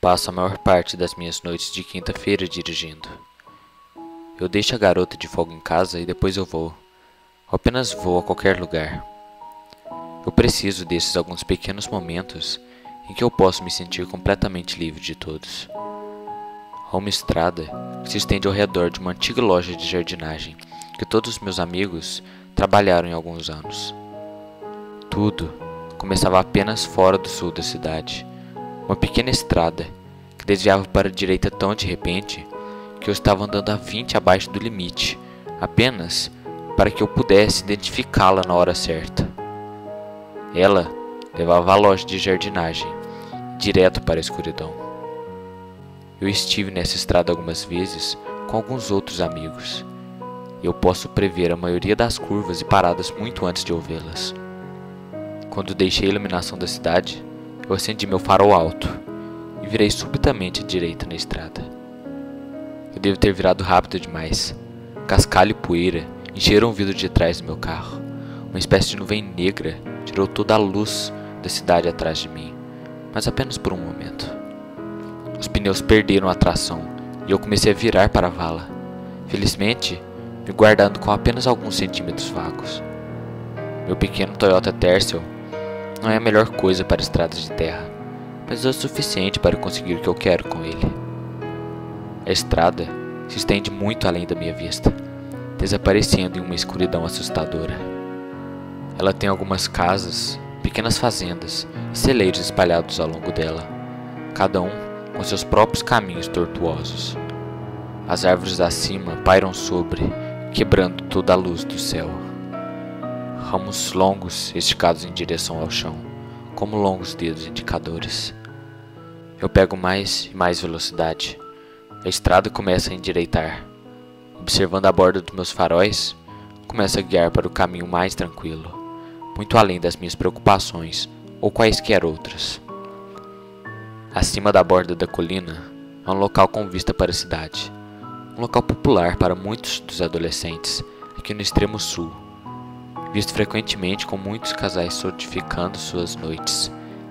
Passo a maior parte das minhas noites de quinta-feira dirigindo. Eu deixo a garota de folga em casa e depois eu vou. Ou apenas vou a qualquer lugar. Eu preciso desses alguns pequenos momentos em que eu posso me sentir completamente livre de todos. Há uma estrada que se estende ao redor de uma antiga loja de jardinagem que todos os meus amigos trabalharam em alguns anos. Tudo começava apenas fora do sul da cidade uma pequena estrada que desviava para a direita tão de repente que eu estava andando a 20 abaixo do limite, apenas para que eu pudesse identificá-la na hora certa. Ela levava à loja de jardinagem, direto para a escuridão. Eu estive nessa estrada algumas vezes com alguns outros amigos. Eu posso prever a maioria das curvas e paradas muito antes de ouvi-las. Quando deixei a iluminação da cidade, eu acendi meu farol alto e virei subitamente à direita na estrada. Eu devo ter virado rápido demais. Cascalho e poeira encheram o vidro de trás do meu carro. Uma espécie de nuvem negra tirou toda a luz da cidade atrás de mim, mas apenas por um momento. Os pneus perderam a tração e eu comecei a virar para a vala. Felizmente, me guardando com apenas alguns centímetros vagos. Meu pequeno Toyota Tercel não é a melhor coisa para estradas de terra, mas é o suficiente para conseguir o que eu quero com ele. A estrada se estende muito além da minha vista, desaparecendo em uma escuridão assustadora. Ela tem algumas casas, pequenas fazendas e celeiros espalhados ao longo dela, cada um com seus próprios caminhos tortuosos. As árvores acima pairam sobre, quebrando toda a luz do céu ramos longos esticados em direção ao chão, como longos dedos indicadores. Eu pego mais e mais velocidade. A estrada começa a endireitar. Observando a borda dos meus faróis, começo a guiar para o caminho mais tranquilo, muito além das minhas preocupações ou quaisquer outras. Acima da borda da colina há um local com vista para a cidade, um local popular para muitos dos adolescentes aqui no extremo sul visto frequentemente com muitos casais solidificando suas noites,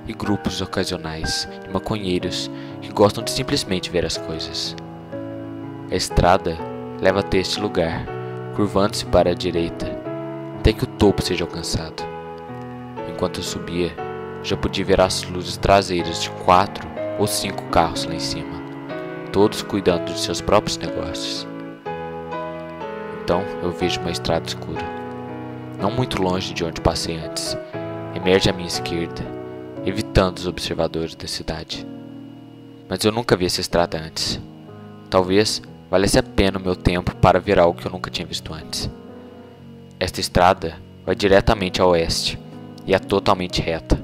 e grupos ocasionais de maconheiros que gostam de simplesmente ver as coisas. A estrada leva até este lugar, curvando-se para a direita, até que o topo seja alcançado. Enquanto eu subia, já podia ver as luzes traseiras de quatro ou cinco carros lá em cima, todos cuidando de seus próprios negócios. Então eu vejo uma estrada escura não muito longe de onde passei antes. Emerge à minha esquerda, evitando os observadores da cidade. Mas eu nunca vi essa estrada antes. Talvez valesse a pena o meu tempo para ver algo que eu nunca tinha visto antes. Esta estrada vai diretamente a oeste e é totalmente reta,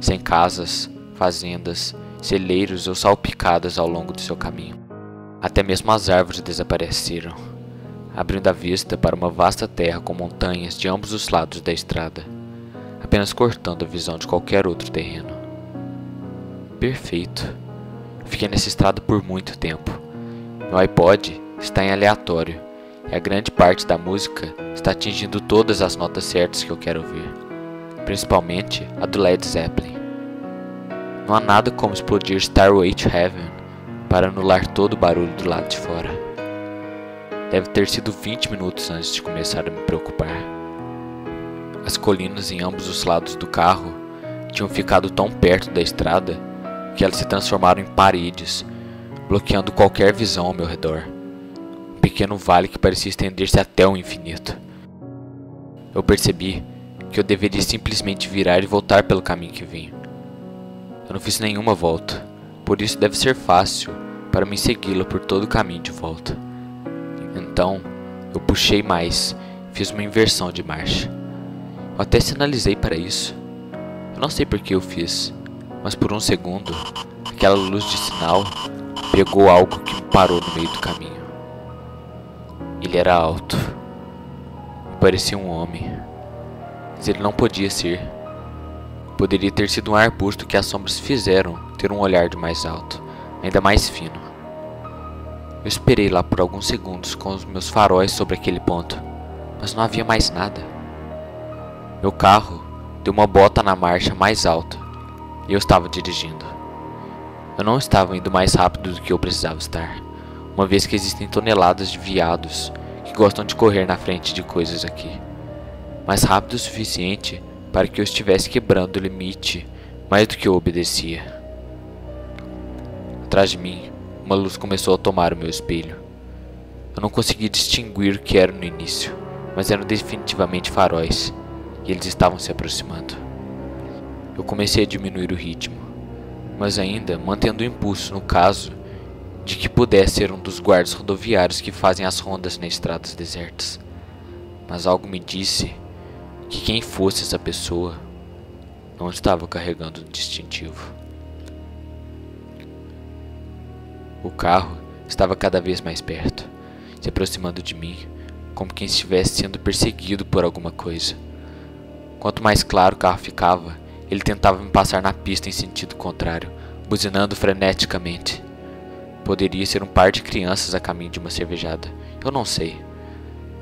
sem casas, fazendas, celeiros ou salpicadas ao longo do seu caminho. Até mesmo as árvores desapareceram abrindo a vista para uma vasta terra com montanhas de ambos os lados da estrada, apenas cortando a visão de qualquer outro terreno. Perfeito. Fiquei nessa estrada por muito tempo. Meu iPod está em aleatório e a grande parte da música está atingindo todas as notas certas que eu quero ouvir, principalmente a do Led Zeppelin. Não há nada como explodir Starway to Heaven para anular todo o barulho do lado de fora. Deve ter sido 20 minutos antes de começar a me preocupar. As colinas em ambos os lados do carro tinham ficado tão perto da estrada que elas se transformaram em paredes, bloqueando qualquer visão ao meu redor. Um pequeno vale que parecia estender-se até o infinito. Eu percebi que eu deveria simplesmente virar e voltar pelo caminho que vim. Eu não fiz nenhuma volta, por isso deve ser fácil para mim segui-la por todo o caminho de volta. Então, eu puxei mais, fiz uma inversão de marcha. Eu até sinalizei para isso. Eu não sei por que eu fiz, mas por um segundo, aquela luz de sinal pegou algo que me parou no meio do caminho. Ele era alto, parecia um homem, mas ele não podia ser. Poderia ter sido um arbusto que as sombras fizeram ter um olhar de mais alto, ainda mais fino. Eu esperei lá por alguns segundos com os meus faróis sobre aquele ponto, mas não havia mais nada. Meu carro deu uma bota na marcha mais alta e eu estava dirigindo. Eu não estava indo mais rápido do que eu precisava estar, uma vez que existem toneladas de viados que gostam de correr na frente de coisas aqui. Mais rápido o suficiente para que eu estivesse quebrando o limite mais do que eu obedecia. Atrás de mim, uma luz começou a tomar o meu espelho. Eu não conseguia distinguir o que era no início, mas eram definitivamente faróis, e eles estavam se aproximando. Eu comecei a diminuir o ritmo, mas ainda mantendo o impulso no caso de que pudesse ser um dos guardas rodoviários que fazem as rondas nas estradas desertas. Mas algo me disse que quem fosse essa pessoa não estava carregando um distintivo. O carro estava cada vez mais perto, se aproximando de mim, como quem estivesse sendo perseguido por alguma coisa. Quanto mais claro o carro ficava, ele tentava me passar na pista em sentido contrário, buzinando freneticamente. Poderia ser um par de crianças a caminho de uma cervejada. Eu não sei.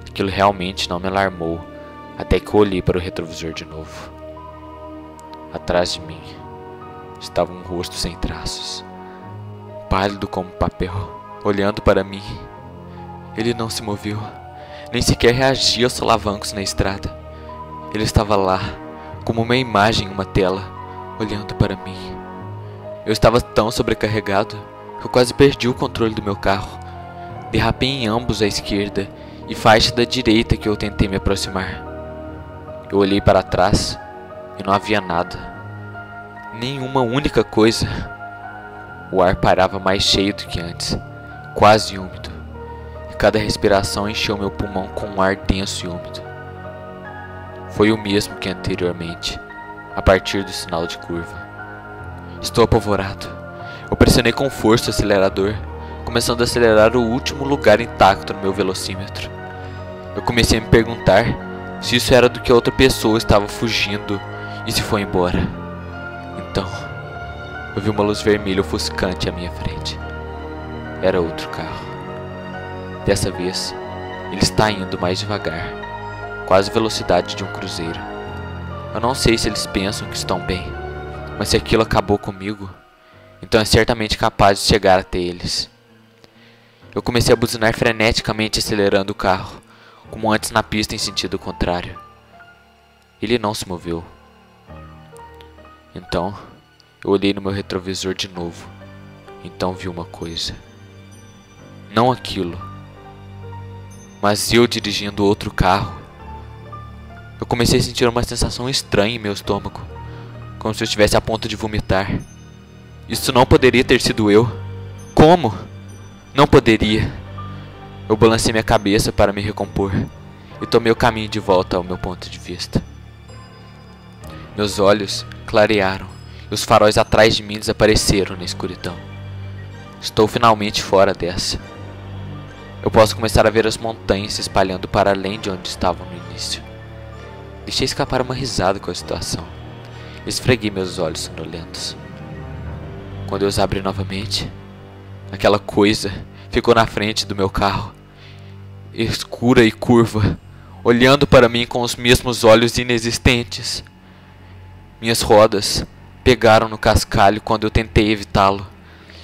Aquilo realmente não me alarmou, até que eu olhei para o retrovisor de novo. Atrás de mim estava um rosto sem traços, pálido como papel, olhando para mim. Ele não se moveu, nem sequer reagia aos solavancos na estrada. Ele estava lá, como uma imagem em uma tela, olhando para mim. Eu estava tão sobrecarregado que eu quase perdi o controle do meu carro. Derrapei em ambos à esquerda e faixa da direita que eu tentei me aproximar. Eu olhei para trás e não havia nada. Nenhuma única coisa. O ar parava mais cheio do que antes, quase úmido. E cada respiração encheu meu pulmão com um ar denso e úmido. Foi o mesmo que anteriormente, a partir do sinal de curva. Estou apavorado. Eu pressionei com força o acelerador, começando a acelerar o último lugar intacto no meu velocímetro. Eu comecei a me perguntar se isso era do que outra pessoa estava fugindo e se foi embora. Então, eu vi uma luz vermelha ofuscante à minha frente. Era outro carro. Dessa vez, ele está indo mais devagar, quase velocidade de um cruzeiro. Eu não sei se eles pensam que estão bem, mas se aquilo acabou comigo, então é certamente capaz de chegar até eles. Eu comecei a buzinar freneticamente acelerando o carro como antes na pista em sentido contrário. Ele não se moveu. Então, eu olhei no meu retrovisor de novo. Então vi uma coisa. Não aquilo, mas eu dirigindo outro carro. Eu comecei a sentir uma sensação estranha em meu estômago, como se eu estivesse a ponto de vomitar. Isso não poderia ter sido eu. Como? Não poderia. Eu balancei minha cabeça para me recompor e tomei o caminho de volta ao meu ponto de vista. Meus olhos clarearam e os faróis atrás de mim desapareceram na escuridão. Estou finalmente fora dessa. Eu posso começar a ver as montanhas se espalhando para além de onde estavam no início. Deixei escapar uma risada com a situação. Esfreguei meus olhos sonolentos. Quando eu os abri novamente, aquela coisa ficou na frente do meu carro escura e curva, olhando para mim com os mesmos olhos inexistentes. Minhas rodas pegaram no cascalho quando eu tentei evitá-lo.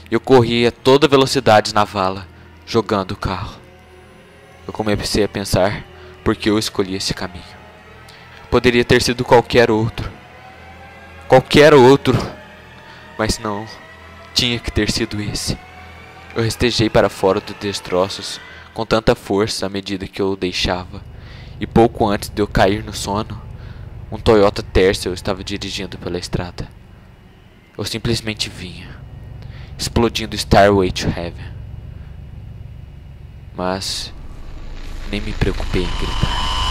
Eu corri a toda velocidade na vala, jogando o carro. Eu comecei a pensar por que eu escolhi esse caminho. Poderia ter sido qualquer outro. Qualquer outro. Mas não, tinha que ter sido esse. Eu restejei para fora dos destroços com tanta força à medida que eu o deixava, e pouco antes de eu cair no sono, um Toyota Tercel estava dirigindo pela estrada. Eu simplesmente vinha, explodindo Starway to Heaven. Mas nem me preocupei em gritar.